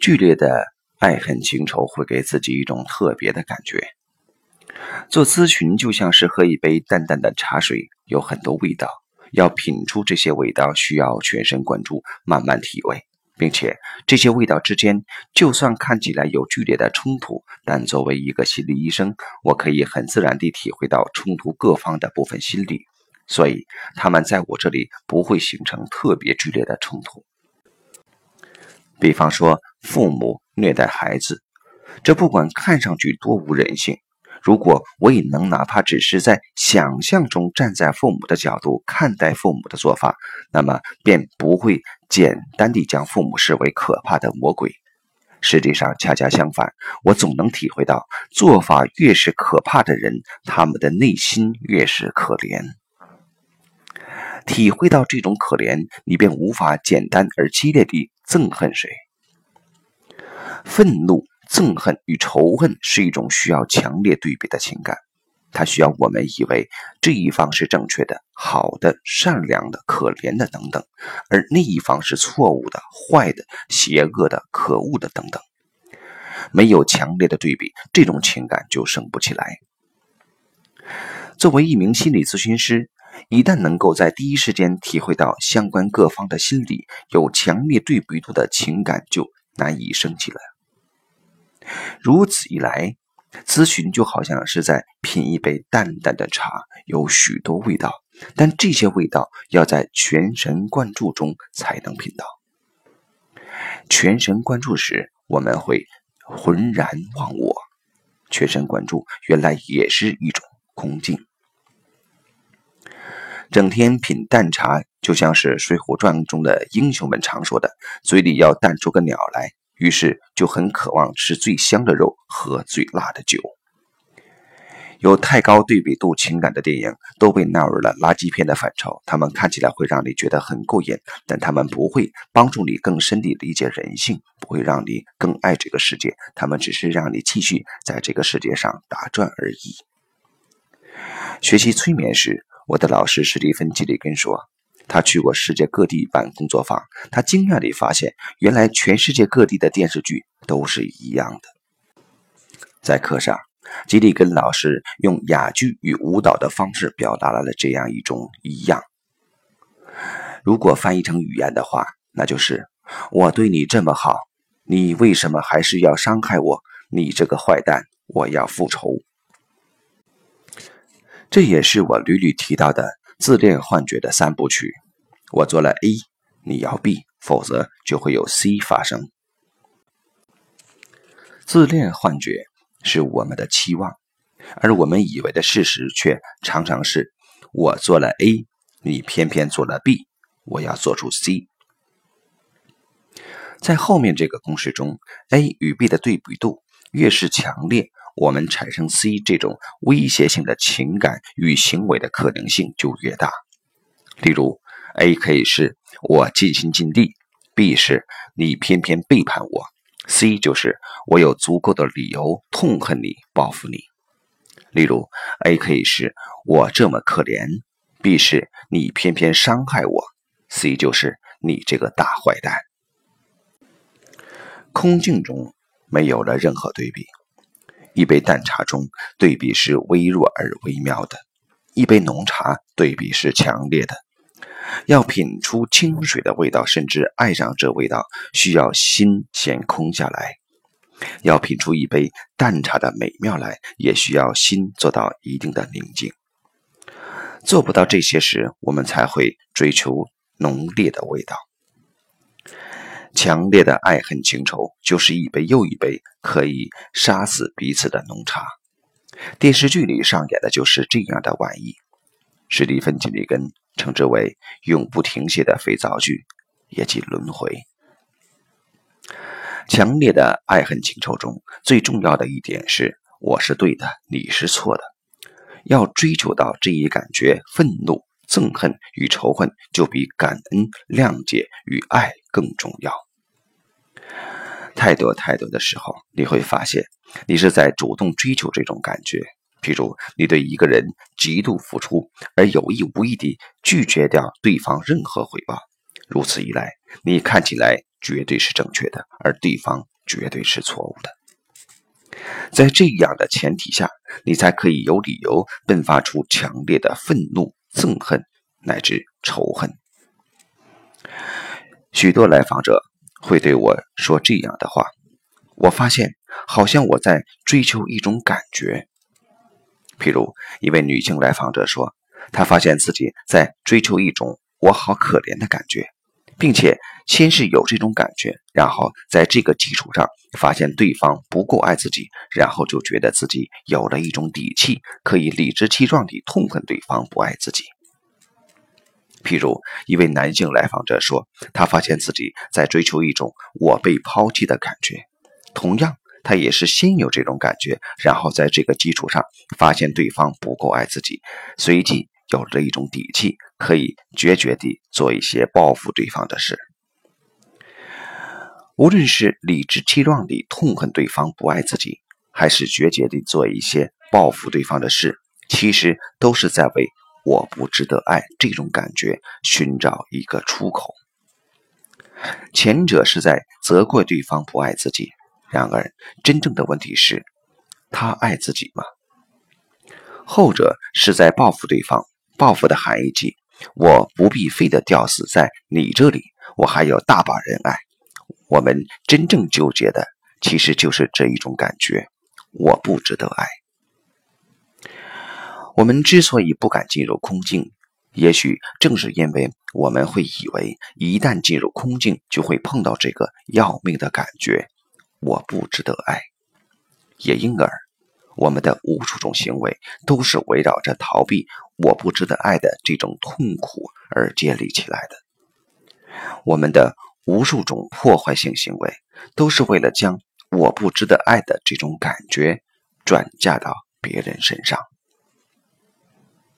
剧烈的爱恨情仇会给自己一种特别的感觉。做咨询就像是喝一杯淡淡的茶水，有很多味道，要品出这些味道，需要全神贯注，慢慢体味，并且这些味道之间，就算看起来有剧烈的冲突，但作为一个心理医生，我可以很自然地体会到冲突各方的部分心理，所以他们在我这里不会形成特别剧烈的冲突。比方说，父母虐待孩子，这不管看上去多无人性。如果我也能哪怕只是在想象中站在父母的角度看待父母的做法，那么便不会简单地将父母视为可怕的魔鬼。实际上，恰恰相反，我总能体会到，做法越是可怕的人，他们的内心越是可怜。体会到这种可怜，你便无法简单而激烈地憎恨谁。愤怒。憎恨与仇恨是一种需要强烈对比的情感，它需要我们以为这一方是正确的、好的、善良的、可怜的等等，而另一方是错误的、坏的、邪恶的、可恶的等等。没有强烈的对比，这种情感就升不起来。作为一名心理咨询师，一旦能够在第一时间体会到相关各方的心理有强烈对比度的情感，就难以升起来。如此一来，咨询就好像是在品一杯淡淡的茶，有许多味道，但这些味道要在全神贯注中才能品到。全神贯注时，我们会浑然忘我。全神贯注原来也是一种空境。整天品淡茶，就像是《水浒传》中的英雄们常说的：“嘴里要淡出个鸟来。”于是就很渴望吃最香的肉，喝最辣的酒。有太高对比度情感的电影都被纳入了垃圾片的范畴。他们看起来会让你觉得很过瘾，但他们不会帮助你更深地理解人性，不会让你更爱这个世界。他们只是让你继续在这个世界上打转而已。学习催眠时，我的老师史蒂芬·吉里根说。他去过世界各地办工作坊，他惊讶地发现，原来全世界各地的电视剧都是一样的。在课上，吉利根老师用哑剧与舞蹈的方式表达了这样一种一样。如果翻译成语言的话，那就是“我对你这么好，你为什么还是要伤害我？你这个坏蛋，我要复仇。”这也是我屡屡提到的。自恋幻觉的三部曲，我做了 A，你要 B，否则就会有 C 发生。自恋幻觉是我们的期望，而我们以为的事实却常常是：我做了 A，你偏偏做了 B，我要做出 C。在后面这个公式中，A 与 B 的对比度越是强烈。我们产生 C 这种威胁性的情感与行为的可能性就越大。例如，A 可以是我尽心尽力，B 是你偏偏背叛我，C 就是我有足够的理由痛恨你、报复你。例如，A 可以是我这么可怜，B 是你偏偏伤害我，C 就是你这个大坏蛋。空镜中没有了任何对比。一杯淡茶中，对比是微弱而微妙的；一杯浓茶，对比是强烈的。要品出清水的味道，甚至爱上这味道，需要心先空下来；要品出一杯淡茶的美妙来，也需要心做到一定的宁静。做不到这些时，我们才会追求浓烈的味道。强烈的爱恨情仇，就是一杯又一杯可以杀死彼此的浓茶。电视剧里上演的就是这样的玩意。史蒂芬·金里根称之为“永不停歇的肥皂剧”，也即轮回。强烈的爱恨情仇中，最重要的一点是：我是对的，你是错的。要追求到这一感觉，愤怒、憎恨与仇恨，就比感恩、谅解与爱更重要。太多太多的时候，你会发现，你是在主动追求这种感觉。譬如，你对一个人极度付出，而有意无意地拒绝掉对方任何回报。如此一来，你看起来绝对是正确的，而对方绝对是错误的。在这样的前提下，你才可以有理由迸发出强烈的愤怒、憎恨乃至仇恨。许多来访者会对我说这样的话：“我发现，好像我在追求一种感觉。”譬如，一位女性来访者说，她发现自己在追求一种“我好可怜”的感觉。并且先是有这种感觉，然后在这个基础上发现对方不够爱自己，然后就觉得自己有了一种底气，可以理直气壮地痛恨对方不爱自己。譬如一位男性来访者说，他发现自己在追求一种“我被抛弃”的感觉，同样，他也是先有这种感觉，然后在这个基础上发现对方不够爱自己，随即。有着一种底气，可以决绝地做一些报复对方的事。无论是理直气壮地痛恨对方不爱自己，还是决绝地做一些报复对方的事，其实都是在为“我不值得爱”这种感觉寻找一个出口。前者是在责怪对方不爱自己，然而真正的问题是：他爱自己吗？后者是在报复对方。报复的含义即，我不必非得吊死在你这里，我还有大把人爱。我们真正纠结的，其实就是这一种感觉：我不值得爱。我们之所以不敢进入空境，也许正是因为我们会以为，一旦进入空境，就会碰到这个要命的感觉：我不值得爱。也因而。我们的无数种行为都是围绕着逃避“我不值得爱”的这种痛苦而建立起来的。我们的无数种破坏性行为都是为了将“我不值得爱”的这种感觉转嫁到别人身上。